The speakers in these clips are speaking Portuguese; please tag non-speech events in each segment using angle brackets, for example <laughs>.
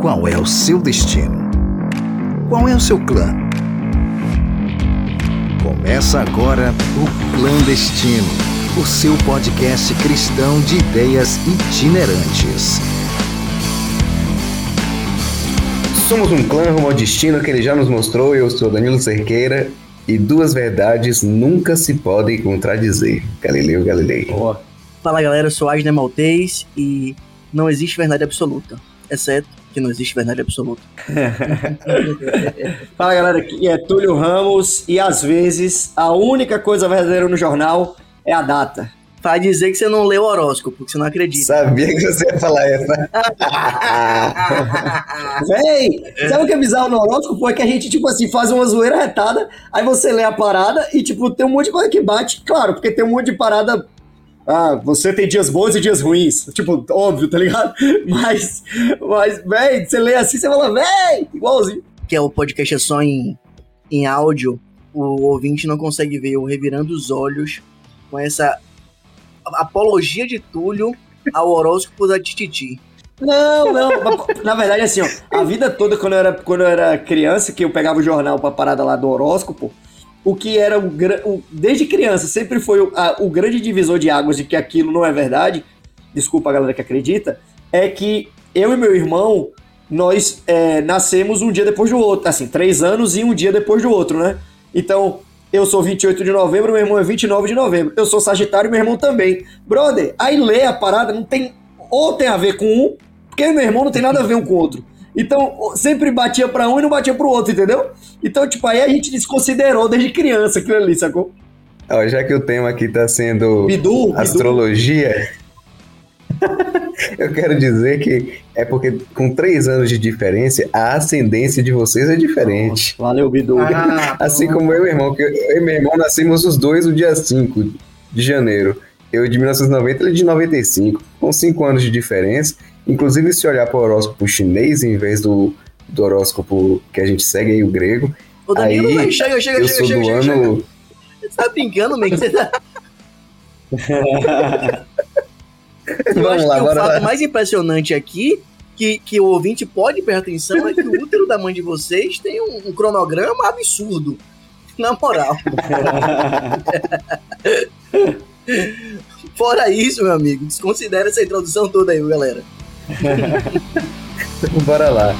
Qual é o seu destino? Qual é o seu clã? Começa agora o Clandestino, o seu podcast cristão de ideias itinerantes. Somos um clã rumo ao destino que ele já nos mostrou. Eu sou Danilo Cerqueira e duas verdades nunca se podem contradizer. Galileu Galilei. Oh. Fala galera, eu sou Asner Maltês e não existe verdade absoluta, exceto que não existe verdade absoluta. <laughs> Fala galera, aqui é Túlio Ramos e às vezes a única coisa verdadeira no jornal é a data. Pra dizer que você não leu o horóscopo, porque você não acredita. Sabia que você ia falar essa. <laughs> Véi, sabe o que é bizarro no horóscopo? É que a gente, tipo assim, faz uma zoeira retada, aí você lê a parada e, tipo, tem um monte de coisa que bate. Claro, porque tem um monte de parada ah, você tem dias bons e dias ruins. Tipo, óbvio, tá ligado? <laughs> Mas, mas, véi, você lê assim, você fala, véi, igualzinho. Que é o podcast é só em, em áudio, o ouvinte não consegue ver eu revirando os olhos com essa apologia de Túlio ao horóscopo da Tititi. Não, não. Na verdade, assim, ó, a vida toda, quando eu, era, quando eu era criança, que eu pegava o jornal pra parada lá do horóscopo, o que era o, o desde criança sempre foi o, a, o grande divisor de águas de que aquilo não é verdade. Desculpa a galera que acredita, é que eu e meu irmão nós é, nascemos um dia depois do outro, assim, três anos e um dia depois do outro, né? Então, eu sou 28 de novembro, meu irmão é 29 de novembro. Eu sou Sagitário, meu irmão também. Brother, aí lê a parada, não tem. Ou tem a ver com um, porque meu irmão não tem nada a ver um com o outro. Então, sempre batia para um e não batia pro outro, entendeu? Então, tipo, aí a gente desconsiderou desde criança aquilo ali, sacou? Ó, já que o tema aqui tá sendo Bidu, astrologia, Bidu. <laughs> eu quero dizer que é porque com três anos de diferença, a ascendência de vocês é diferente. Valeu, Bidu. Ah, <laughs> assim como eu e meu irmão, que eu e meu irmão nascemos os dois no dia 5 de janeiro. Eu de 1990, ele de 95, com cinco anos de diferença. Inclusive, se olhar para o horóscopo chinês em vez do, do horóscopo que a gente segue aí, o grego. Ô, Danilo, aí, chega, chega, eu chega, sou chega, do chega, ano. chega. Você tá brincando, man? Você tá... <laughs> Eu Vamos acho lá, que o fato lá. mais impressionante aqui, que, que o ouvinte pode prestar atenção, é que o útero da mãe de vocês tem um, um cronograma absurdo. Na moral. <laughs> Fora isso, meu amigo, desconsidera essa introdução toda aí, galera. <laughs> Bora lá.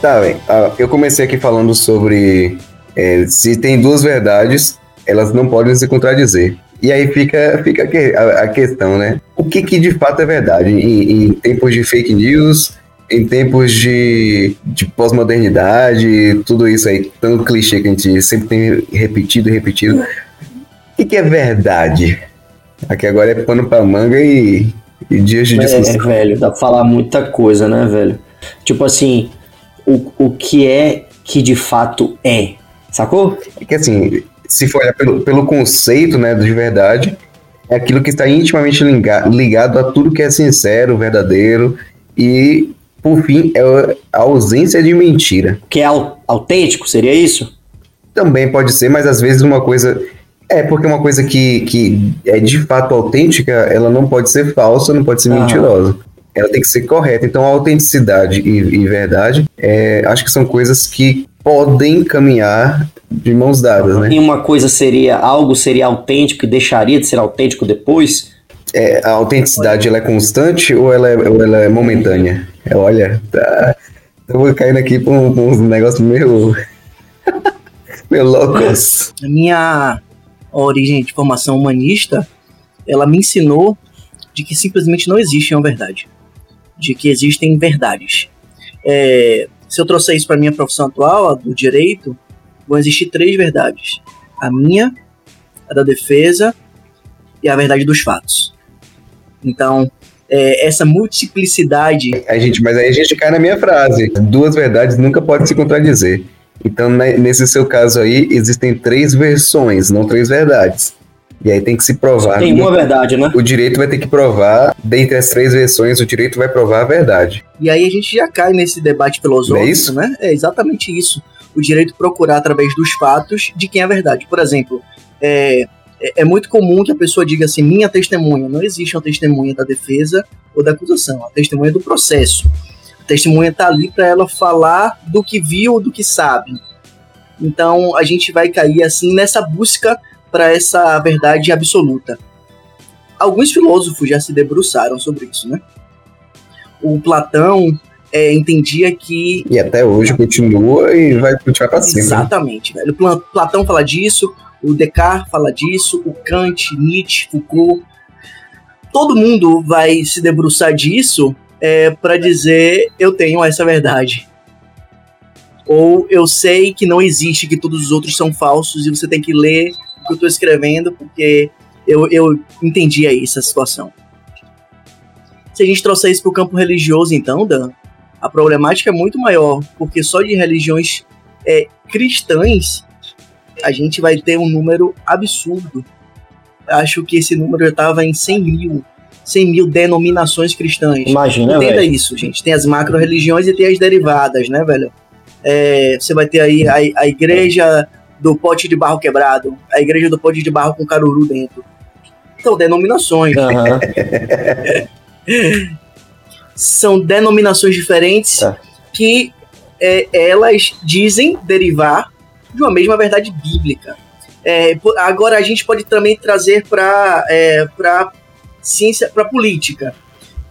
Tá, bem. Ah, eu comecei aqui falando sobre é, se tem duas verdades, elas não podem se contradizer. E aí fica, fica a, a questão, né? O que, que de fato é verdade? Em, em tempos de fake news, em tempos de, de pós-modernidade, tudo isso aí, tanto clichê que a gente sempre tem repetido e repetido. O que, que é verdade? Aqui agora é pano pra manga e, e dias de É, discussão. velho, dá pra falar muita coisa, né, velho? Tipo assim, o, o que é que de fato é, sacou? É que assim, se for pelo, pelo conceito né, de verdade, é aquilo que está intimamente liga- ligado a tudo que é sincero, verdadeiro e, por fim, é a ausência de mentira. Que é au- autêntico, seria isso? Também pode ser, mas às vezes uma coisa. É, porque uma coisa que, que é de fato autêntica, ela não pode ser falsa, não pode ser Aham. mentirosa. Ela tem que ser correta. Então, a autenticidade e, e verdade, é, acho que são coisas que podem caminhar de mãos dadas, né? E uma coisa seria, algo seria autêntico e deixaria de ser autêntico depois? É, a autenticidade ela é constante ou ela é, ou ela é momentânea? É, olha, tá, eu vou caindo aqui pra um, pra um negócio meio. <laughs> meio loucos. A minha origem de formação humanista, ela me ensinou de que simplesmente não existe uma verdade. De que existem verdades. É, se eu trouxer isso para minha profissão atual, a do direito, vão existir três verdades. A minha, a da defesa e a verdade dos fatos. Então, é, essa multiplicidade A gente, mas aí a gente cai na minha frase. Duas verdades nunca podem se contradizer. Então, ne- nesse seu caso aí, existem três versões, não três verdades. E aí tem que se provar. Tem uma verdade, né? O direito vai ter que provar, dentre as três versões, o direito vai provar a verdade. E aí a gente já cai nesse debate filosófico, é isso? né? É exatamente isso. O direito procurar através dos fatos de quem é a verdade. Por exemplo, é, é- é muito comum que a pessoa diga assim, minha testemunha. Não existe uma testemunha da defesa ou da acusação. A testemunha é do processo. A testemunha tá ali para ela falar do que viu, do que sabe. Então a gente vai cair assim nessa busca para essa verdade absoluta. Alguns filósofos já se debruçaram sobre isso, né? O Platão é, entendia que E até hoje continua e vai continuar pra cima. né? Exatamente, velho. Pla- Platão fala disso, o Descartes fala disso, o Kant, Nietzsche, Foucault. Todo mundo vai se debruçar disso é, para dizer eu tenho essa verdade. Ou eu sei que não existe, que todos os outros são falsos e você tem que ler o que eu tô escrevendo porque eu, eu entendi aí essa situação. Se a gente trouxer isso pro campo religioso, então, Dan, a problemática é muito maior, porque só de religiões é, cristãs, a gente vai ter um número absurdo. Acho que esse número já estava em 100 mil. 100 mil denominações cristãs. Imagina, Entenda velho. isso, gente. Tem as macro-religiões e tem as derivadas, né, velho? É, você vai ter aí a, a igreja do pote de barro quebrado, a igreja do pote de barro com caruru dentro. Então, denominações. Aham. <laughs> São denominações diferentes Tá. que é, elas dizem derivar de uma mesma verdade bíblica. É, agora a gente pode também trazer para é, para ciência, para política.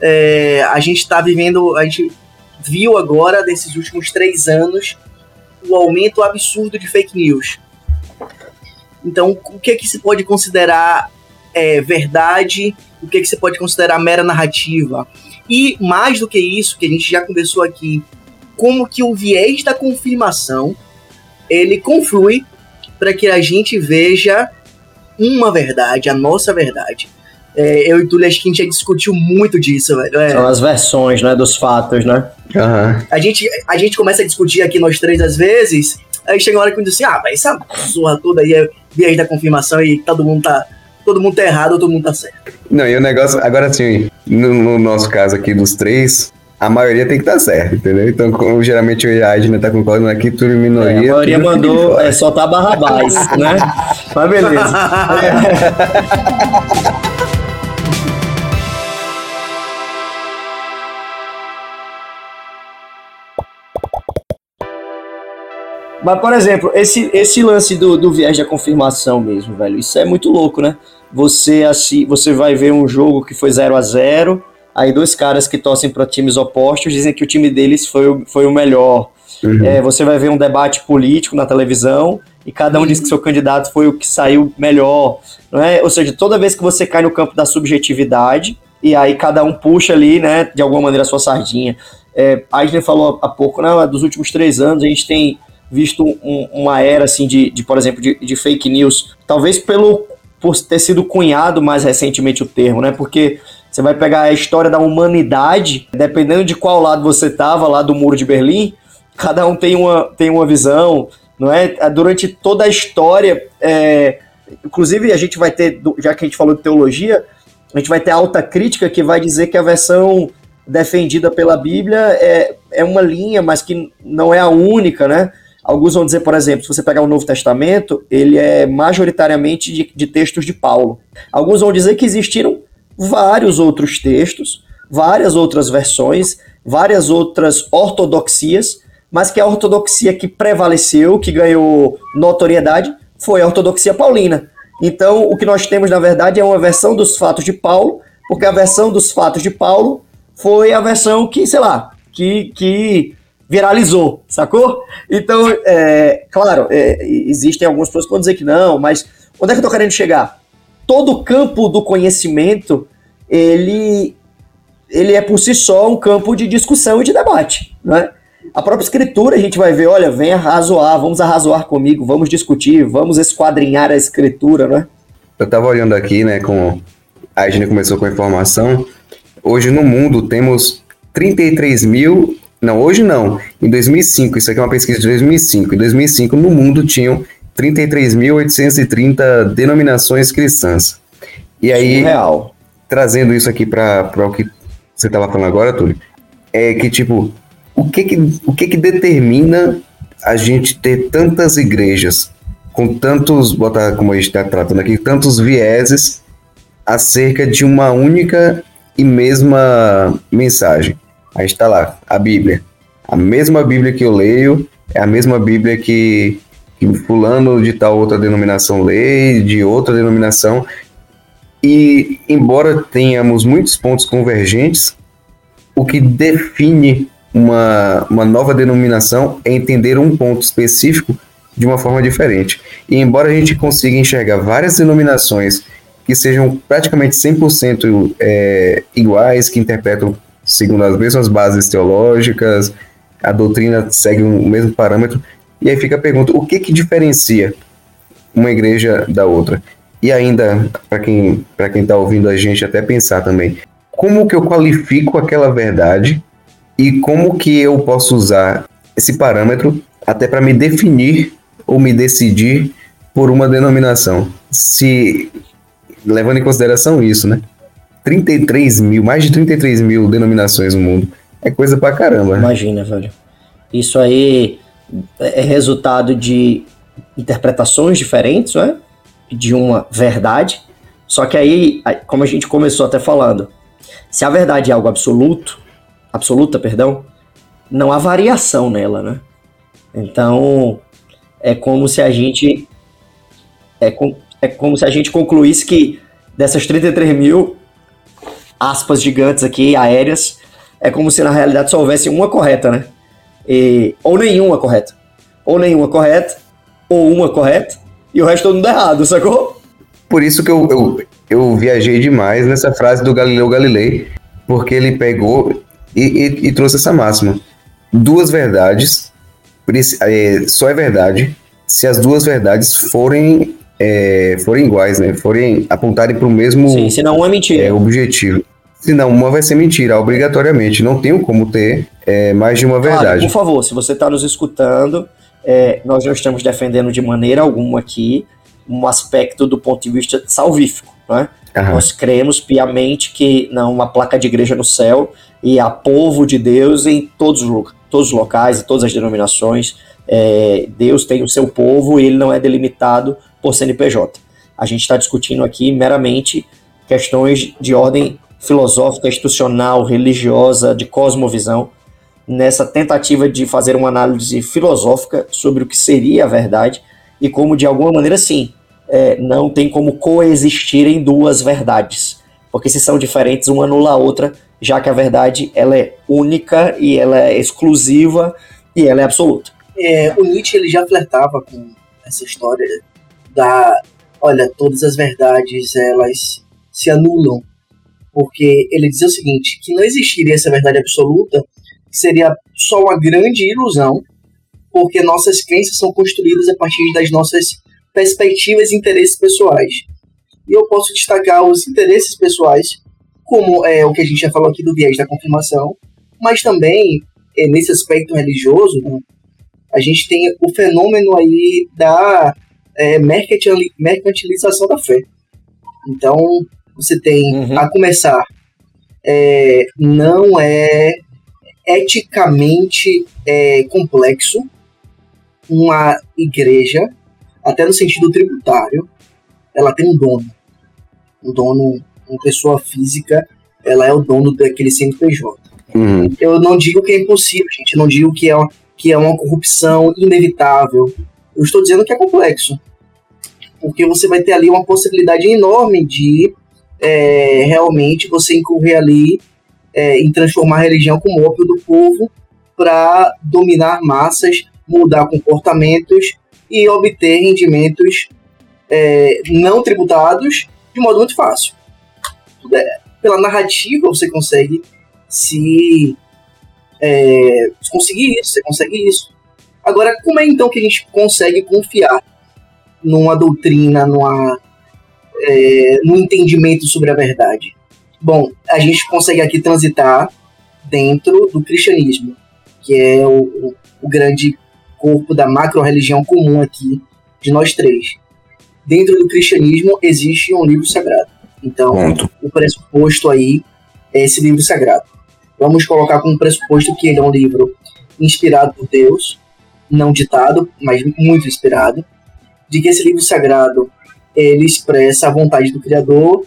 É, a gente está vivendo, a gente viu agora nesses últimos três anos o aumento absurdo de fake news. Então, o que é que se pode considerar é, verdade? O que é que se pode considerar mera narrativa? E mais do que isso, que a gente já conversou aqui, como que o viés da confirmação ele conflui para que a gente veja uma verdade, a nossa verdade. É, eu e Túlio, acho que a gente já discutiu muito disso, velho. É, São as versões, né, dos fatos, né? Aham. a, gente, a gente começa a discutir aqui nós três às vezes, aí chega uma hora que eu diz assim, ah, mas essa zorra toda aí é viés da confirmação e todo mundo tá. Todo mundo tá errado todo mundo tá certo. Não, e o negócio, agora assim, no, no nosso caso aqui dos três, a maioria tem que estar certo, entendeu? Então, como geralmente eu e a Adna tá concordando aqui, tudo em É, minoria. a maioria mandou é, soltar Barrabás, né? <laughs> Mas beleza. <laughs> Mas, por exemplo, esse, esse lance do, do viés da confirmação mesmo, velho, isso é muito louco, né? Você, assim, você vai ver um jogo que foi 0 a 0 aí dois caras que torcem para times opostos dizem que o time deles foi, o- foi o melhor. Uhum. É, você vai ver um debate político na televisão e cada um diz que seu candidato foi o que saiu melhor, não é? Ou seja, toda vez que você cai no campo da subjetividade e aí cada um puxa ali, né, de alguma maneira a sua sardinha. É, a gente falou há pouco, né, dos últimos três anos a gente tem visto um- uma era assim de, de, por exemplo, de, de fake news, talvez pelo por ter sido cunhado mais recentemente o termo, né? Porque você vai pegar a história da humanidade, dependendo de qual lado você estava lá do muro de Berlim, cada um tem uma, tem uma visão, não é? Durante toda a história, é, inclusive a gente vai ter, já que a gente falou de teologia, a gente vai ter alta crítica que vai dizer que a versão defendida pela Bíblia é, é uma linha, mas que não é a única, né? Alguns vão dizer, por exemplo, se você pegar o Novo Testamento, ele é majoritariamente de, de textos de Paulo. Alguns vão dizer que existiram vários outros textos, várias outras versões, várias outras ortodoxias, mas que a ortodoxia que prevaleceu, que ganhou notoriedade, foi a ortodoxia paulina. Então, o que nós temos, na verdade, é uma versão dos fatos de Paulo, porque a versão dos fatos de Paulo foi a versão que, sei lá, que, que viralizou, sacou? Então, é, claro, é, existem algumas pessoas que vão dizer que não, mas onde é que eu tô querendo chegar? Todo campo do conhecimento, ele, ele é por si só um campo de discussão e de debate, né? A própria escritura a gente vai ver, olha, vem arrazoar, vamos arrazoar comigo, vamos discutir, vamos esquadrinhar a escritura, né? Eu tava olhando aqui, né, com a gente começou com a informação. Hoje no mundo temos 33 mil, não, hoje não, em 2005, isso aqui é uma pesquisa de 2005. Em 2005 no mundo tinham 33.830 denominações cristãs. E aí, Real. trazendo isso aqui para o que você estava falando agora, Túlio, é que, tipo, o que que, o que que determina a gente ter tantas igrejas com tantos, botar como a gente está tratando aqui, tantos vieses acerca de uma única e mesma mensagem? Aí está lá, a Bíblia. A mesma Bíblia que eu leio é a mesma Bíblia que, que fulano de tal outra denominação lê, de outra denominação. E embora tenhamos muitos pontos convergentes, o que define uma, uma nova denominação é entender um ponto específico de uma forma diferente. E embora a gente consiga enxergar várias denominações que sejam praticamente 100% é, iguais, que interpretam segundo as mesmas bases teológicas, a doutrina segue o mesmo parâmetro, e aí fica a pergunta: o que, que diferencia uma igreja da outra? E ainda, para quem para quem está ouvindo a gente até pensar também, como que eu qualifico aquela verdade e como que eu posso usar esse parâmetro até para me definir ou me decidir por uma denominação? Se levando em consideração isso, né? 33 mil, mais de 33 mil denominações no mundo. É coisa pra caramba. Imagina, velho. Isso aí é resultado de interpretações diferentes, né? De uma verdade. Só que aí, como a gente começou até falando, se a verdade é algo absoluto, absoluta, perdão, não há variação nela, né? Então, é como se a gente é, com, é como se a gente concluísse que dessas 33 mil aspas gigantes aqui, aéreas, é como se na realidade só houvesse uma correta, né? E, ou nenhuma correta. Ou nenhuma correta, ou uma correta, e o resto todo mundo errado, sacou? Por isso que eu, eu, eu viajei demais nessa frase do Galileu Galilei, porque ele pegou e, e, e trouxe essa máxima. Duas verdades, é, só é verdade se as duas verdades forem, é, forem iguais, né? Forem apontarem para o mesmo Sim, senão é mentira. é, objetivo. Senão, uma vai ser mentira, obrigatoriamente. Não tenho como ter é, mais de uma Claro, verdade. por favor, se você está nos escutando, é, nós não estamos defendendo de maneira alguma aqui um aspecto do ponto de vista salvífico, né? Aham. Nós cremos piamente que não uma placa de igreja no céu e há povo de Deus em todos os, todos os locais e todas as denominações. É, Deus tem o seu povo e ele não é delimitado por CNPJ. A gente está discutindo aqui meramente questões de ordem filosófica, institucional, religiosa, de cosmovisão, nessa tentativa de fazer uma análise filosófica sobre o que seria a verdade e como, de alguma maneira, sim, é, não tem como coexistirem duas verdades. Porque se são diferentes, uma anula a outra, já que a verdade ela é única e ela é exclusiva e ela é absoluta. É, o Nietzsche ele já flertava com essa história da, olha, todas as verdades elas se anulam, porque ele dizia o seguinte, que não existiria essa verdade absoluta, seria só uma grande ilusão, porque nossas crenças são construídas a partir das nossas perspectivas e interesses pessoais. E eu posso destacar os interesses pessoais, como é o que a gente já falou aqui do viés da confirmação, mas também é, nesse aspecto religioso, né, a gente tem o fenômeno aí da é, mercantili- mercantilização da fé. Então, você tem, Uhum. a começar, é, não é eticamente é, complexo uma igreja, até no sentido tributário, ela tem um dono. Um dono, uma pessoa física, ela é o dono daquele CNPJ. Uhum. Eu não digo que é impossível, gente. Eu não digo que é, uma- que é uma corrupção inevitável. Eu estou dizendo que é complexo. Porque você vai ter ali uma possibilidade enorme de é, realmente você incorrer ali é, em transformar a religião como ópio do povo para dominar massas, mudar comportamentos e obter rendimentos é, não tributados de modo muito fácil. É- pela narrativa você consegue se é, conseguir isso, você consegue isso. Agora, como é então que a gente consegue confiar numa doutrina, numa, é, num entendimento sobre a verdade? Bom, a gente consegue aqui transitar dentro do cristianismo, que é o, o, o grande corpo da macro-religião comum aqui de nós três. Dentro do cristianismo existe um livro sagrado. Então, Ponto. o pressuposto aí é esse livro sagrado. Vamos colocar como pressuposto que ele é um livro inspirado por Deus, não ditado, mas muito inspirado, de que esse livro sagrado ele expressa a vontade do Criador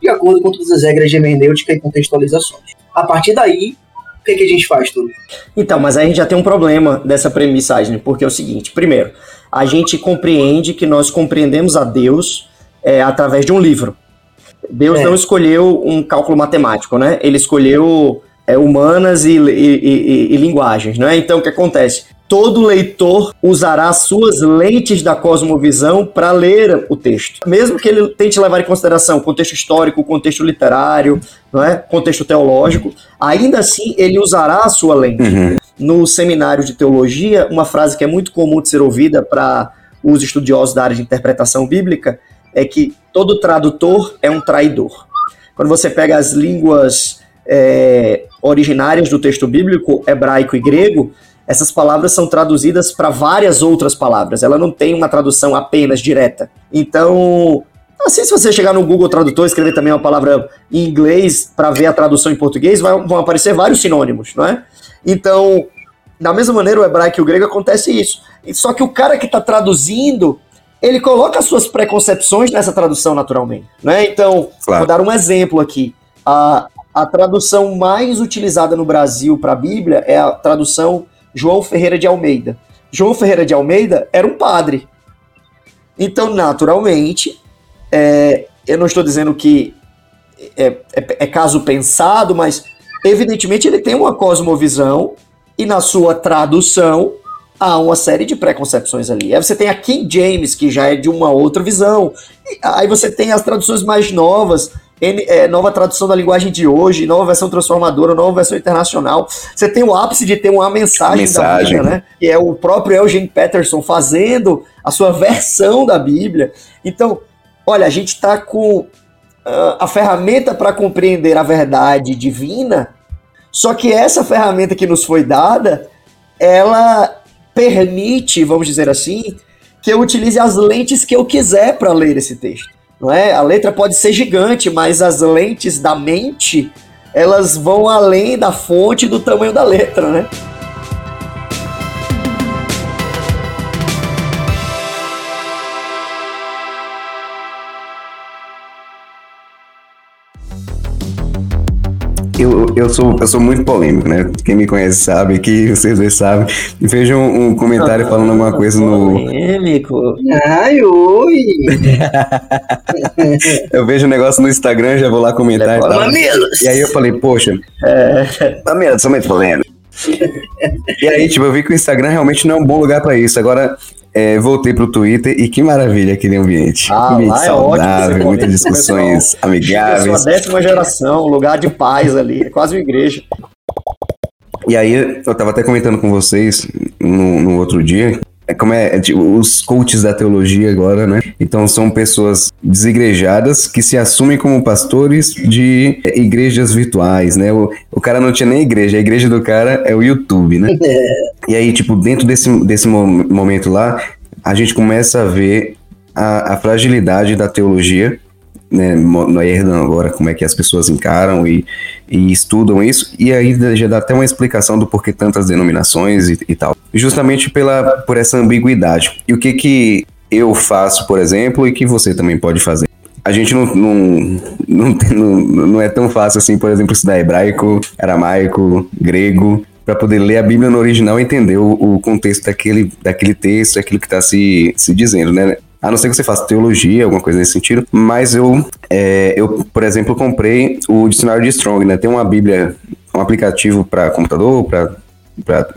de acordo com todas as regras de hermenêutica e contextualizações. A partir daí, o que, é que a gente faz, tudo? Então, mas aí a gente já tem um problema dessa premissa, Asne, porque é o seguinte: primeiro, a gente compreende que nós compreendemos a Deus é, através de um livro. Deus É. não escolheu um cálculo matemático, né? Ele escolheu é, humanas e, e- e- e linguagens, né? Então, o que acontece? Todo leitor usará as suas lentes da cosmovisão para ler o texto. Mesmo que ele tente levar em consideração o contexto histórico, o contexto literário, não é? contexto teológico, ainda assim ele usará a sua lente Uhum. no seminário de teologia, uma frase que é muito comum de ser ouvida para os estudiosos da área de interpretação bíblica é que todo tradutor é um traidor. Quando você pega as línguas é, originárias do texto bíblico, hebraico e grego, essas palavras são traduzidas para várias outras palavras. Ela não tem uma tradução apenas direta. Então, assim, se você chegar no Google Tradutor e escrever também uma palavra em inglês para ver a tradução em português, vai- vão aparecer vários sinônimos, não é? Então, da mesma maneira, o hebraico e o grego acontece isso. E Só que o cara que está traduzindo, ele coloca as suas preconcepções nessa tradução naturalmente. Né? Então, Claro. vou dar um exemplo aqui. A, a tradução mais utilizada no Brasil para a Bíblia é a tradução João Ferreira de Almeida. João Ferreira de Almeida era um padre. Então, naturalmente, é, eu não estou dizendo que é, é- é caso pensado, mas evidentemente ele tem uma cosmovisão e na sua tradução há uma série de preconcepções ali. Aí você tem a King James, que já é de uma outra visão. Aí você tem as traduções mais novas, N- é, nova tradução da linguagem de hoje, nova versão transformadora, nova versão internacional. Você tem o ápice de ter uma mensagem, Mensagem. da Bíblia, né? Que é o próprio Eugene Peterson fazendo a sua versão da Bíblia. Então, olha, a gente está com ah, a ferramenta para compreender a verdade divina, só que essa ferramenta que nos foi dada, ela permite, vamos dizer assim, que eu utilize as lentes que eu quiser para ler esse texto. Não é? A letra pode ser gigante, mas as lentes da mente, elas vão além da fonte e do tamanho da letra, né? Eu, eu, sou, eu sou muito polêmico, né? Quem me conhece sabe, que vocês dois sabem. Veja um, um comentário falando alguma coisa no. Polêmico. Ai, oi! <laughs> Eu vejo um negócio no Instagram, já vou lá comentar e tal. E aí eu falei, poxa, Pamela, sou muito polêmico. e aí, tipo, eu vi que o Instagram realmente não é um bom lugar pra isso. Agora, é, voltei pro Twitter e que maravilha aquele ambiente. Ah, ambiente lá é ótimo saudável, muitas discussões a amigáveis. décima geração, lugar de paz ali, é quase uma igreja. E aí, eu tava até comentando com vocês no, no outro dia. É como é, é, tipo, os coaches da teologia agora, né? Então são pessoas desigrejadas que se assumem como pastores de igrejas virtuais, né? O, o cara não tinha nem igreja, a igreja do cara é o YouTube, né? E aí, tipo, dentro desse, desse mo- momento lá, a gente começa a ver a, a fragilidade da teologia, né? mo- No herdando agora como é que as pessoas encaram e, e estudam isso, e aí já dá até uma explicação do porquê tantas denominações e, e tal. Justamente pela, por essa ambiguidade. E o que que eu faço, por exemplo, e que você também pode fazer? A gente não, não, não, não, não é tão fácil assim, por exemplo, estudar hebraico, aramaico, grego, para poder ler a Bíblia no original e entender o, o contexto daquele, daquele texto, aquilo que está se, se dizendo, né? A não ser que você faça teologia, alguma coisa nesse sentido. Mas eu, é, eu por exemplo, comprei o dicionário de Strong, né? Tem uma Bíblia, um aplicativo para computador, para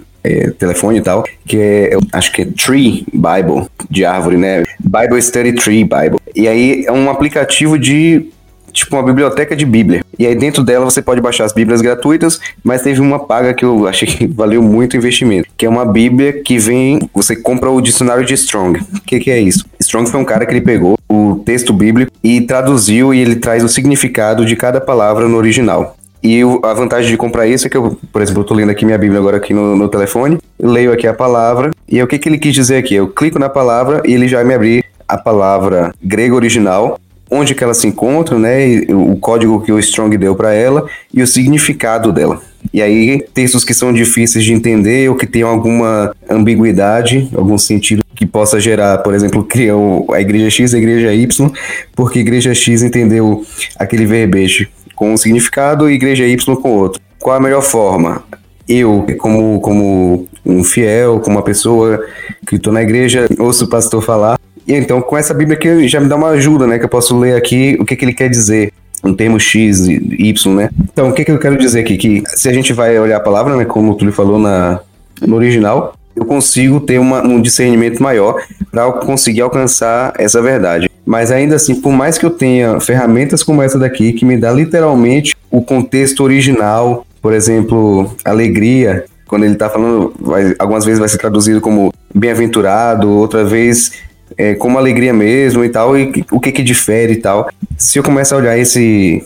telefone e tal, que é, eu acho que é Tree Bible, de árvore, né? Bible Study Tree Bible. E aí é um aplicativo de tipo uma biblioteca de Bíblia. E aí dentro dela você pode baixar as Bíblias gratuitas, mas teve uma paga que eu <laughs> achei que valeu muito o investimento, que é uma Bíblia que vem, você compra o dicionário de Strong. O que, que é isso? Strong foi um cara que ele pegou o texto bíblico e traduziu e ele traz o significado de cada palavra no original. E a vantagem de comprar isso é que eu, por exemplo, eu tô lendo aqui minha Bíblia agora aqui no, no telefone, leio aqui a palavra E o que, que ele quis dizer aqui? Eu clico na palavra e ele já me abrir a palavra grega original, onde que ela se encontra, né? o código que o Strong deu para ela e o significado dela. E aí, textos que são difíceis de entender ou que tenham alguma ambiguidade, algum sentido que possa gerar, por exemplo, criou a igreja X e a igreja Y, porque a igreja X entendeu aquele verbete com um significado e a igreja Y com outro. Qual a melhor forma? Eu, como, como um fiel, como uma pessoa que estou na igreja, ouço o pastor falar, então com essa Bíblia aqui já me dá uma ajuda, né? Que eu posso ler aqui o que, que ele quer dizer um termo X e Y, né? Então, o que, que eu quero dizer aqui? Que se a gente vai olhar a palavra, né, como o Túlio falou na, no original, eu consigo ter uma, um discernimento maior para conseguir alcançar essa verdade. Mas ainda assim, por mais que eu tenha ferramentas como essa daqui, que me dá literalmente o contexto original, por exemplo, alegria, quando ele está falando, vai, algumas vezes vai ser traduzido como bem-aventurado, outra vez é, como alegria mesmo e tal, e o que que difere e tal. Se eu começar a olhar esse,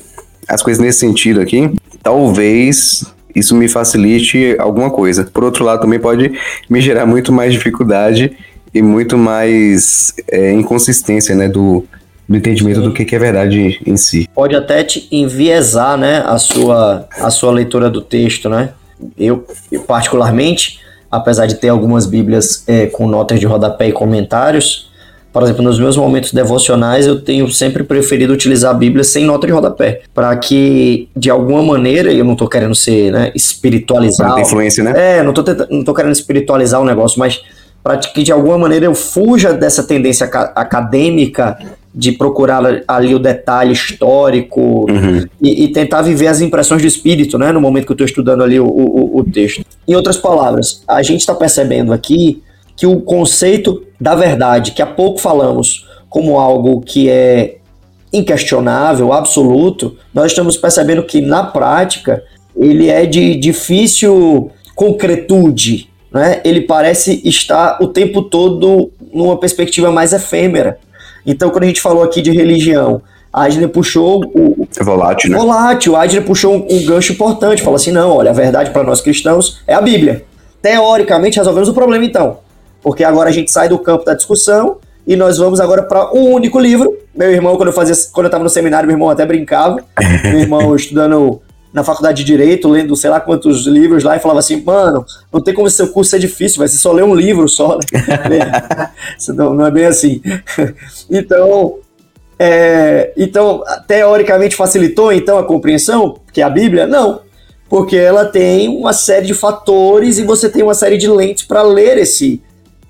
as coisas nesse sentido aqui, talvez isso me facilite alguma coisa. Por outro lado, também pode me gerar muito mais dificuldade e muito mais é, inconsistência, né, do, do entendimento Sim. do que, que é verdade em si. Pode até te enviesar, né, a sua, a sua leitura do texto, né? Eu, eu particularmente, apesar de ter algumas bíblias é, com notas de rodapé e comentários, por exemplo, nos meus momentos devocionais, eu tenho sempre preferido utilizar a Bíblia sem nota de rodapé, para que, de alguma maneira, eu não estou querendo ser né, espiritualizar. Não influência, né? É, não estou não tô querendo espiritualizar o negócio, mas para que, de alguma maneira, eu fuja dessa tendência acadêmica de procurar ali o detalhe histórico uhum. e, e, tentar viver as impressões do espírito, né, no momento que eu estou estudando ali o, o, o texto. Em outras palavras, a gente está percebendo aqui que o conceito da verdade, que há pouco falamos como algo que é inquestionável, absoluto, nós estamos percebendo que na prática ele é de difícil concretude, né? Ele parece estar o tempo todo numa perspectiva mais efêmera. Então, quando a gente falou aqui de religião, a Adner puxou o. É volátil, né? Volátil. A Adner puxou um, um gancho importante. Falou assim: não, olha, a verdade para nós cristãos é a Bíblia. Teoricamente, resolvemos o problema então porque agora a gente sai do campo da discussão e nós vamos agora para um único livro. Meu irmão, quando eu fazia, quando eu estava no seminário, meu irmão até brincava. <laughs> meu irmão estudando na faculdade de direito, lendo sei lá quantos livros lá e falava assim, mano, não tem como seu curso ser difícil, vai ser só ler um livro só, né? <laughs> não, não é bem assim. <laughs> então, é, então, teoricamente facilitou então a compreensão, que é a Bíblia? Não, porque ela tem uma série de fatores e você tem uma série de lentes para ler esse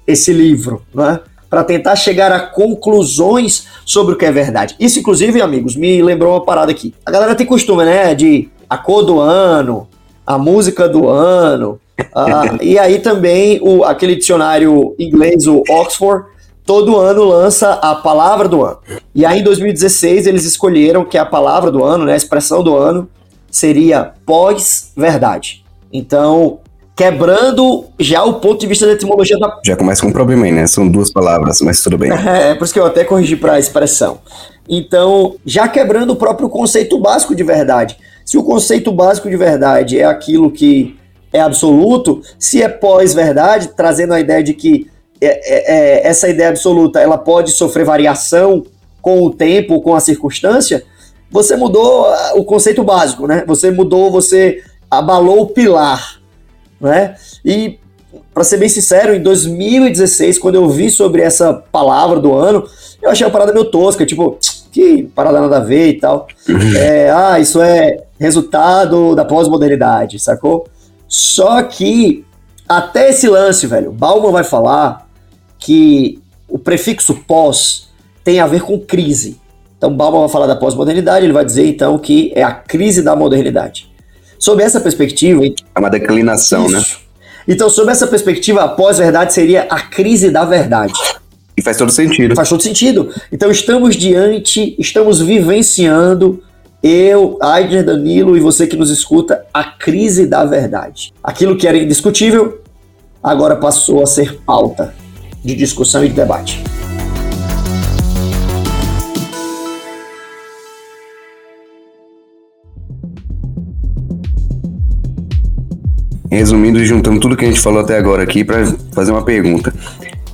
esse livro, né? Para tentar chegar a conclusões sobre o que é verdade. Isso, inclusive, amigos, me lembrou uma parada aqui. A galera tem costume, né? De a cor do ano, a música do ano. e aí também o, aquele dicionário inglês, o Oxford, todo ano lança a palavra do ano. E aí em 2016 eles escolheram que a palavra do ano, né, a expressão do ano, seria pós-verdade. Então, quebrando já o ponto de vista da etimologia da. Já começa com um problema aí, né? São duas palavras, mas tudo bem. <laughs> é, por isso que eu até corrigi para a expressão. Então, já quebrando o próprio conceito básico de verdade. Se o conceito básico de verdade é aquilo que é absoluto, se é pós-verdade, trazendo a ideia de que é, é, é, essa ideia absoluta ela pode sofrer variação com o tempo, com a circunstância, você mudou o conceito básico, né? Você mudou, você abalou o pilar né? E para ser bem sincero, em 2016, quando eu vi sobre essa palavra do ano, eu achei uma parada meio tosca, tipo, que parada nada a ver e tal. Uhum. É, ah, isso é resultado da pós-modernidade, sacou? Só que até esse lance, velho, Bauman vai falar que o prefixo pós tem a ver com crise. Então Bauman vai falar da pós-modernidade, ele vai dizer então que é a crise da modernidade. Sob essa perspectiva. É uma declinação, né? isso. né? Então, sob essa perspectiva, a pós-verdade seria a crise da verdade. E faz todo sentido. Faz todo sentido. Então, estamos diante, estamos vivenciando, eu, Aidner Danilo e você que nos escuta, a crise da verdade. Aquilo que era indiscutível, agora passou a ser pauta de discussão e de debate. Resumindo e juntando tudo que a gente falou até agora aqui para fazer uma pergunta.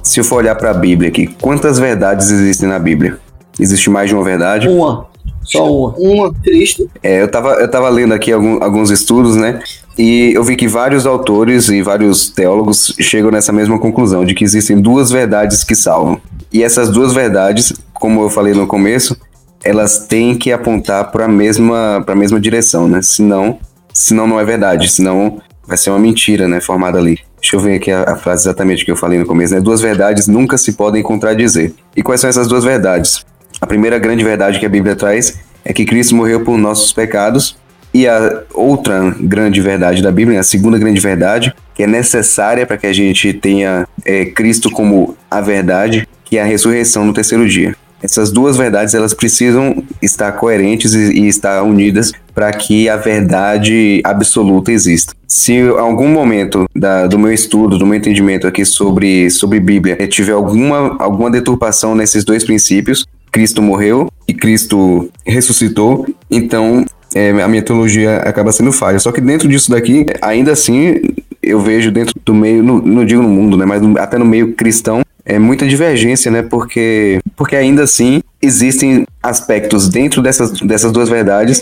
Se eu for olhar para a Bíblia aqui, quantas verdades existem na Bíblia? Existe mais de uma verdade? Uma. Só uma. Uma, Cristo. É, eu tava, eu tava lendo aqui algum, alguns estudos, né? E eu vi que vários autores e vários teólogos chegam nessa mesma conclusão, de que existem duas verdades que salvam. E essas duas verdades, como eu falei no começo, elas têm que apontar para a mesma, pra mesma direção, né? Senão, senão não é verdade, senão vai ser uma mentira, né? Formada ali. Deixa eu ver aqui a, a, frase exatamente que eu falei no começo, né? Duas verdades nunca se podem contradizer. E quais são essas duas verdades? A primeira grande verdade que a Bíblia traz é que Cristo morreu por nossos pecados. E a outra grande verdade da Bíblia, a segunda grande verdade, que é necessária para que a gente tenha é, Cristo como a verdade, que é a ressurreição no terceiro dia. Essas duas verdades elas precisam estar coerentes e, e estar unidas para que a verdade absoluta exista. Se em algum momento da, do meu estudo, do meu entendimento aqui sobre, sobre Bíblia, tiver alguma, alguma deturpação nesses dois princípios, Cristo morreu e Cristo ressuscitou, então é, a minha teologia acaba sendo falha. Só que dentro disso daqui, ainda assim, eu vejo dentro do meio, no, não digo no mundo, né, mas até no meio cristão, é muita divergência, né? Porque, porque ainda assim existem aspectos dentro dessas, dessas duas verdades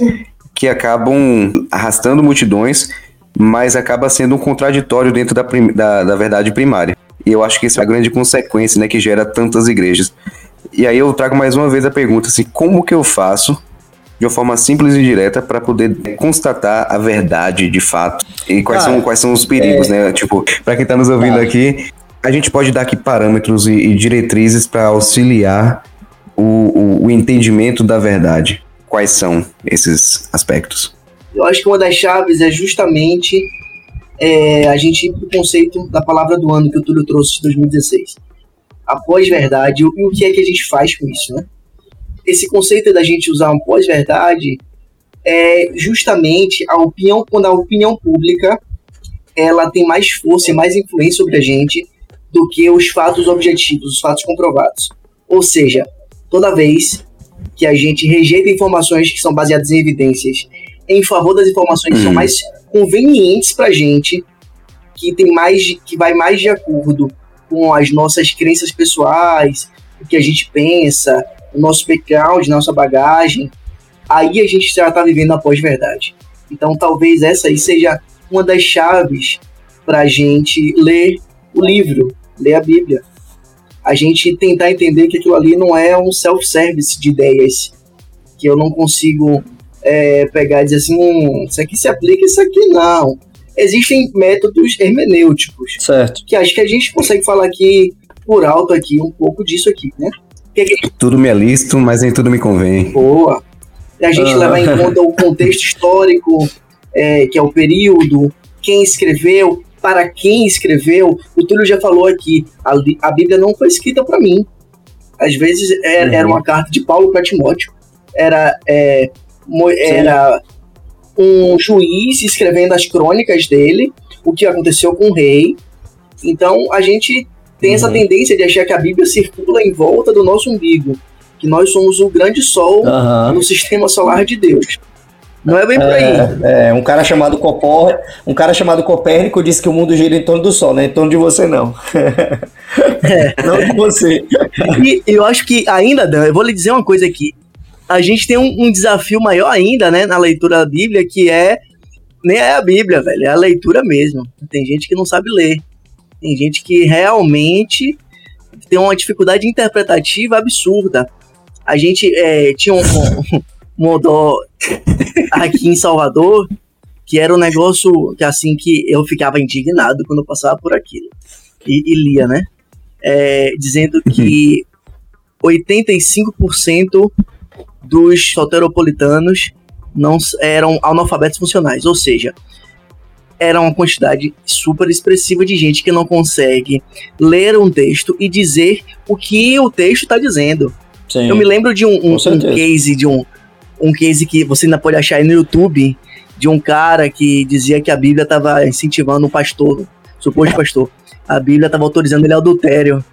que acabam arrastando multidões, mas acaba sendo um contraditório dentro da, da, da verdade primária. E eu acho que isso é a grande consequência, né, que gera tantas igrejas. E aí eu trago mais uma vez a pergunta assim, como que eu faço de uma forma simples e direta para poder constatar a verdade de fato e quais, Cara, são, quais são os perigos, é... né? Tipo, para quem está nos ouvindo claro. aqui, a gente pode dar aqui parâmetros e, e diretrizes para auxiliar o, o, o, entendimento da verdade. Quais são esses aspectos? Eu acho que uma das chaves é justamente é, a gente ir para o conceito da palavra do ano que o Túlio trouxe de 2016. A pós-verdade e o que é que a gente faz com isso, né? Esse conceito da gente usar um pós-verdade é justamente a opinião, quando a opinião pública ela tem mais força e mais influência sobre a gente do que os fatos objetivos, os fatos comprovados. Ou seja, toda vez que a gente rejeita informações que são baseadas em evidências em favor das informações que são uhum. mais convenientes para a gente, que tem mais de, que vai mais de acordo com as nossas crenças pessoais, o que a gente pensa, o nosso background, nossa bagagem, aí a gente já está vivendo a pós-verdade. Então talvez essa aí seja uma das chaves para a gente ler o livro, ler a Bíblia. A gente tentar entender que aquilo ali não é um self-service de ideias, que eu não consigo é, pegar e dizer assim, hum, isso aqui se aplica, isso aqui não. Existem métodos hermenêuticos. Certo. Que acho que a gente consegue falar aqui por alto aqui um pouco disso aqui, né? Que que... Tudo me é lícito, mas nem tudo me convém. Boa. E a gente ah. levar em conta o contexto histórico, é, que é o período, quem escreveu, para quem escreveu. O Túlio já falou aqui, a, a Bíblia não foi escrita para mim. Às vezes era, uhum. era, uma carta de Paulo para Timóteo. Era, é, era um juiz escrevendo as crônicas dele, o que aconteceu com o rei. Então a gente tem uhum. essa tendência de achar que a Bíblia circula em volta do nosso umbigo, que nós somos o grande sol uhum. no sistema solar de Deus. Não é bem por aí. É, é, um cara chamado Copor, um cara chamado Copérnico disse que o mundo gira em torno do Sol, não é em torno de você não. É. <laughs> não de você. E eu acho que ainda, Dan, eu vou lhe dizer uma coisa aqui. A gente tem um, um desafio maior ainda, né, na leitura da Bíblia, que é nem é a Bíblia, velho, é a leitura mesmo. Tem gente que não sabe ler. Tem gente que realmente tem uma dificuldade interpretativa absurda. A gente é, tinha um, mudou aqui em Salvador, que era um negócio que assim que eu ficava indignado quando eu passava por aquilo. E, e lia, né? É, dizendo que 85% dos soteropolitanos não eram analfabetos funcionais, ou seja, era uma quantidade super expressiva de gente que não consegue ler um texto e dizer o que o texto está dizendo. Sim, eu me lembro de um, um, um case de um, um case que você ainda pode achar aí no YouTube de um cara que dizia que a Bíblia estava incentivando um pastor, suposto pastor. A Bíblia estava autorizando ele ao adultério.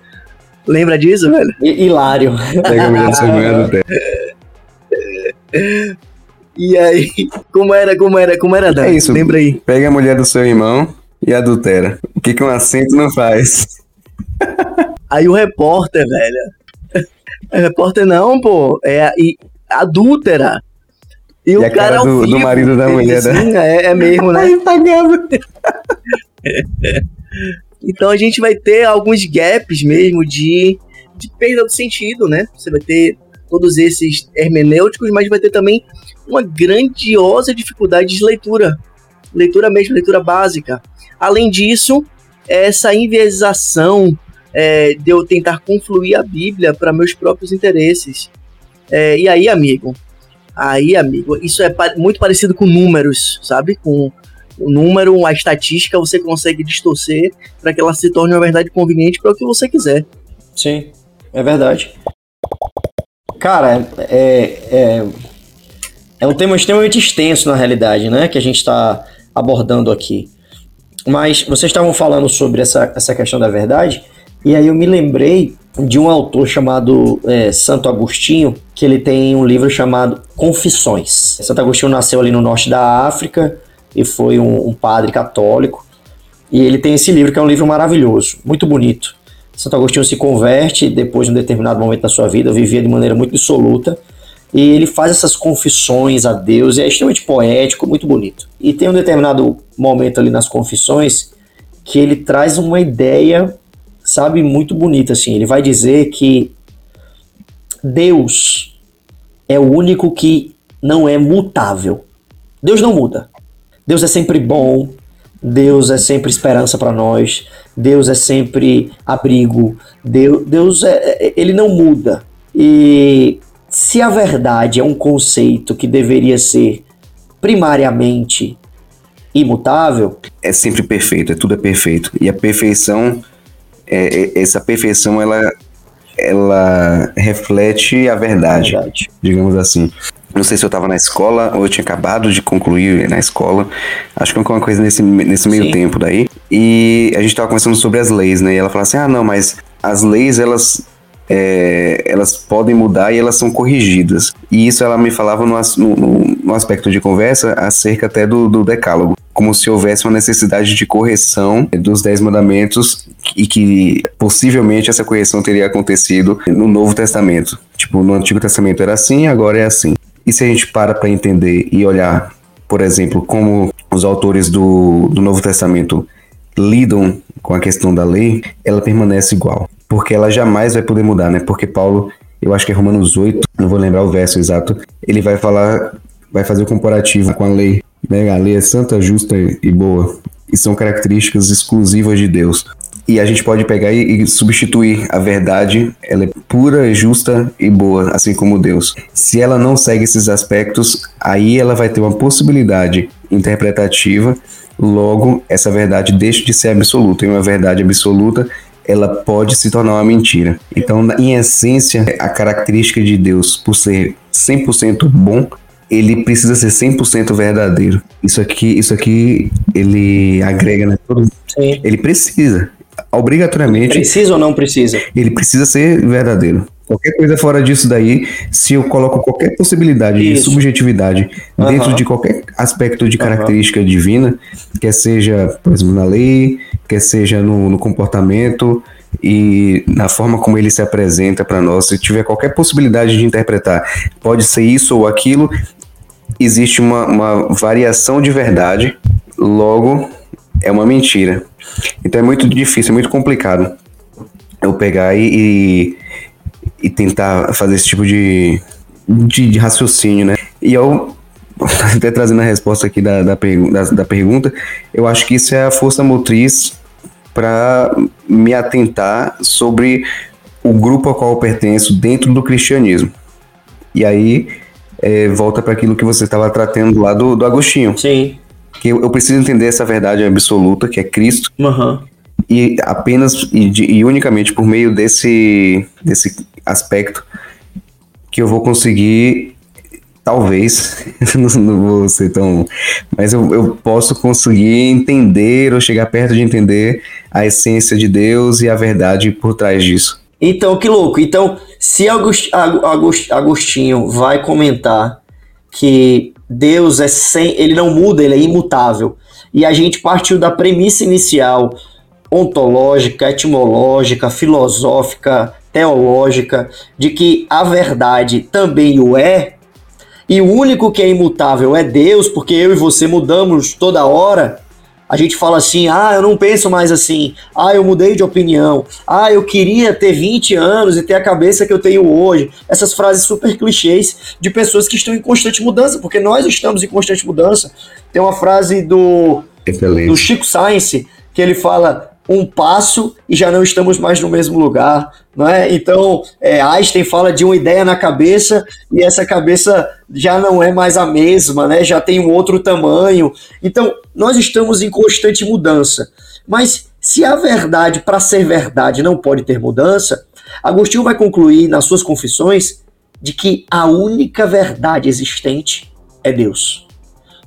Lembra disso, velho? Hilário. Pega a mulher do seu adultério. <laughs> E aí, como era, como era, como era, Dan? É isso. Lembra aí. Pega a mulher do seu irmão e adultera. O que, que um acento não faz? Aí o repórter, velho. <laughs> O repórter não, pô. É e adúltera. E, E o cara cara do- do vivo, marido da mulher, diz, né? "Sim, É, é mesmo, né? <laughs> Pagava. <laughs> Então a gente vai ter alguns gaps mesmo de, de perda do sentido, né? Você vai ter todos esses hermenêuticos, mas vai ter também uma grandiosa dificuldade de leitura. Leitura mesmo, leitura básica. Além disso, essa enviesação é, de eu tentar confluir a Bíblia para meus próprios interesses. É, e aí, amigo? Aí, amigo, isso é pa- muito parecido com números, sabe? Com o número, a estatística, você consegue distorcer para que ela se torne uma verdade conveniente para o que você quiser. Sim, é verdade. Cara, é, é, é um tema extremamente extenso na realidade, né? Que a gente está abordando aqui. Mas vocês estavam falando sobre essa, essa questão da verdade, e aí eu me lembrei de um autor chamado é, Santo Agostinho, que ele tem um livro chamado Confissões. Santo Agostinho nasceu ali no norte da África e foi um, um padre católico. E ele tem esse livro que é um livro maravilhoso, muito bonito. Santo Agostinho se converte depois de um determinado momento da sua vida, vivia de maneira muito dissoluta, e ele faz essas confissões a Deus, e é extremamente poético, muito bonito. E tem um determinado momento ali nas confissões que ele traz uma ideia, sabe, muito bonita assim. Ele vai dizer que Deus é o único que não é mutável. Deus não muda. Deus é sempre bom, Deus é sempre esperança para nós, Deus é sempre abrigo, Deus, Deus é, é- ele não muda. E se a verdade é um conceito que deveria ser primariamente imutável, É sempre perfeito, é tudo é perfeito. E a perfeição, é, é- essa perfeição, ela, ela reflete a verdade. verdade. digamos assim. Não sei se eu tava na escola ou eu tinha acabado de concluir na escola. Acho que alguma coisa nesse, nesse meio Sim. tempo daí. E a gente tava conversando sobre as leis, né? E ela falou assim: ah, não, mas as leis, elas. é, elas podem mudar e elas são corrigidas. E isso ela me falava no- no- no aspecto de conversa acerca até do, do decálogo. Como se houvesse uma necessidade de correção dos Dez Mandamentos e que possivelmente essa correção teria acontecido no Novo Testamento. Tipo, no Antigo Testamento era assim, agora é assim. E se a gente para para entender e olhar, por exemplo, como os autores do, do Novo Testamento lidam com a questão da lei, ela permanece igual. Porque ela jamais vai poder mudar, né? Porque Paulo, eu acho que é Romanos 8, não vou lembrar o verso exato, ele vai falar, vai fazer o comparativo com a lei. A lei é santa, justa e boa. E são características exclusivas de Deus. E a gente pode pegar e, substituir a verdade, ela é pura, justa e boa, assim como Deus. Se ela não segue esses aspectos, aí ela vai ter uma possibilidade interpretativa, logo essa verdade deixa de ser absoluta. E uma verdade absoluta, ela pode se tornar uma mentira. Então, em essência, a característica de Deus, por ser 100% bom, ele precisa ser 100% verdadeiro. Isso aqui, isso aqui ele agrega, né? Todo, Sim. ele precisa, obrigatoriamente, Precisa ou não precisa? ele precisa ser verdadeiro. Qualquer coisa fora disso daí, se eu coloco qualquer possibilidade de Isso. subjetividade dentro Aham. de qualquer aspecto de característica divina, quer seja, por exemplo, na lei, quer seja no, no comportamento e na forma como ele se apresenta para nós, se tiver qualquer possibilidade de interpretar, pode ser isso ou aquilo, existe uma, uma variação de verdade, logo é uma mentira. Então é muito difícil, é muito complicado eu pegar e, e, tentar fazer esse tipo de, de, de raciocínio, né? E eu, <laughs> até trazendo a resposta aqui da, da, da, da pergunta, eu acho que isso é a força motriz para me atentar sobre o grupo ao qual eu pertenço dentro do cristianismo. E aí é, volta para aquilo que você estava tratando lá do, do Agostinho, Sim. que eu, eu preciso entender essa verdade absoluta, que é Cristo, Aham. e apenas e, de- e unicamente por meio desse, desse aspecto que eu vou conseguir, talvez, <laughs> não, não vou ser tão, mas eu, eu posso conseguir entender ou chegar perto de entender a essência de Deus e a verdade por trás disso. Então, que louco. Então, se August- August- Agostinho vai comentar que Deus é sem, ele não muda, ele é imutável. E a gente partiu da premissa inicial ontológica, etimológica, filosófica, teológica, de que a verdade também o é, e o único que é imutável é Deus, porque eu e você mudamos toda hora. A gente fala assim: ah, eu não penso mais assim, ah, eu mudei de opinião, ah, eu queria ter 20 anos e ter a cabeça que eu tenho hoje. Essas frases super clichês de pessoas que estão em constante mudança, porque nós estamos em constante mudança. Tem uma frase do, do Chico Science que ele fala: um passo e já não estamos mais no mesmo lugar, não é? Então, é, Einstein fala de uma ideia na cabeça e essa cabeça já não é mais a mesma, né? Já tem um outro tamanho. Então, nós estamos em constante mudança. Mas se a verdade, para ser verdade, não pode ter mudança, Agostinho vai concluir nas suas confissões de que a única verdade existente é Deus.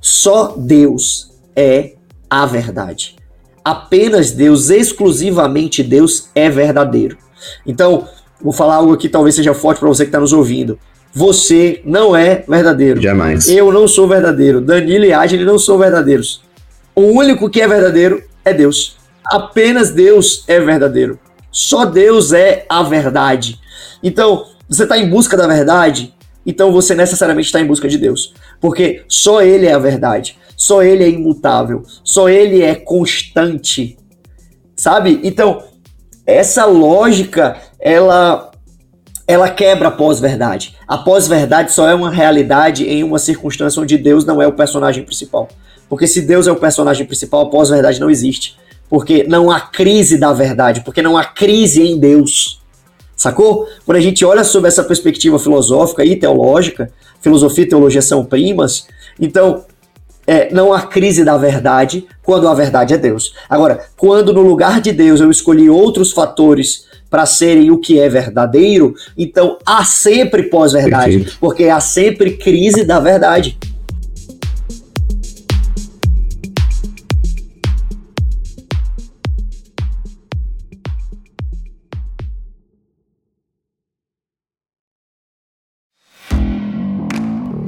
Só Deus é a verdade apenas Deus, exclusivamente Deus é verdadeiro. Então, vou falar algo aqui talvez seja forte para você que está nos ouvindo. Você não é verdadeiro. Jamais. Eu não sou verdadeiro. Danilo e Agile não são verdadeiros. O único que é verdadeiro é Deus. Apenas Deus é verdadeiro. Só Deus é a verdade. Então, você está em busca da verdade, então você necessariamente está em busca de Deus. Porque só Ele é a verdade. Só ele é imutável, só ele é constante. Sabe? Então, essa lógica, ela ela quebra a pós-verdade. A pós-verdade só é uma realidade em uma circunstância onde Deus não é o personagem principal. Porque se Deus é o personagem principal, a pós-verdade não existe. Porque não há crise da verdade, porque não há crise em Deus. Sacou? Quando a gente olha sobre essa perspectiva filosófica e teológica, filosofia e teologia são primas, então é, não há crise da verdade quando a verdade é Deus. Agora, quando no lugar de Deus eu escolhi outros fatores para serem o que é verdadeiro, então há sempre pós-verdade, porque há sempre crise da verdade.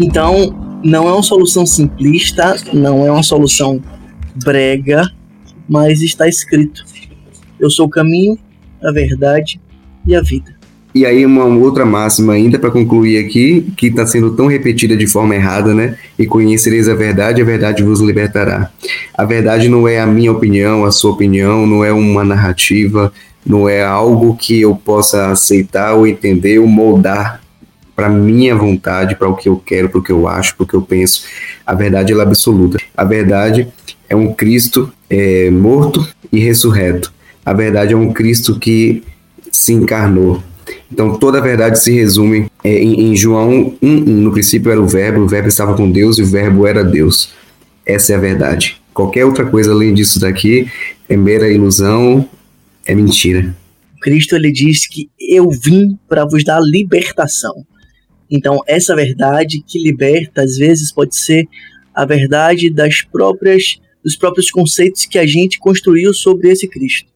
Então, não é uma solução simplista, não é uma solução brega, mas está escrito: Eu sou o caminho, a verdade e a vida. E aí uma outra máxima ainda para concluir aqui, que está sendo tão repetida de forma errada, né? E conhecereis a verdade, a verdade vos libertará. A verdade não é a minha opinião, a sua opinião, não é uma narrativa, não é algo que eu possa aceitar ou entender ou moldar para minha vontade, para o que eu quero, para o que eu acho, para o que eu penso. A verdade é absoluta. A verdade é um Cristo é, morto e ressurreto. A verdade é um Cristo que se encarnou. Então toda a verdade se resume é, em, em, João 1, No princípio era o Verbo, o Verbo estava com Deus e o Verbo era Deus. Essa é a verdade. Qualquer outra coisa além disso daqui é mera ilusão, é mentira. Cristo ele diz que eu vim para vos dar libertação. Então, essa verdade que liberta, às vezes, pode ser a verdade das próprias dos próprios conceitos que a gente construiu sobre esse Cristo.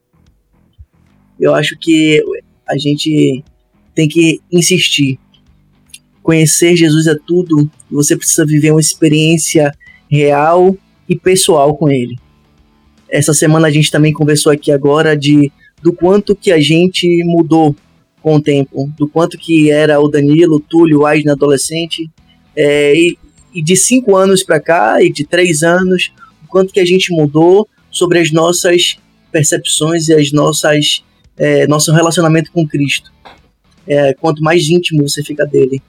Eu acho que a gente tem que insistir. Conhecer Jesus é tudo, você precisa viver uma experiência real e pessoal com ele. Essa semana a gente também conversou aqui agora de do quanto que a gente mudou com o tempo, do quanto que era o Danilo, o Túlio, o Aisne adolescente, é, e, e, de cinco anos para cá, e de três anos, o quanto que a gente mudou sobre as nossas percepções e as nossas é, nosso relacionamento com Cristo. É, quanto mais íntimo você fica dele,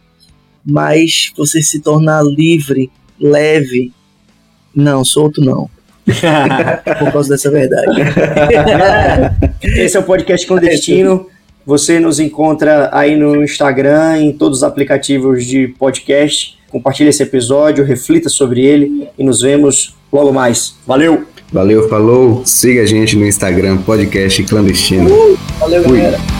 mais você se torna livre, leve. Não, solto não. <laughs> Por causa dessa verdade. <laughs> Esse é o podcast clandestino. Você nos encontra aí no Instagram, em todos os aplicativos de podcast. Compartilhe esse episódio, reflita sobre ele e nos vemos logo mais. Valeu! Valeu, falou. Siga a gente no Instagram, podcast clandestino. Uh, valeu, Fui. galera.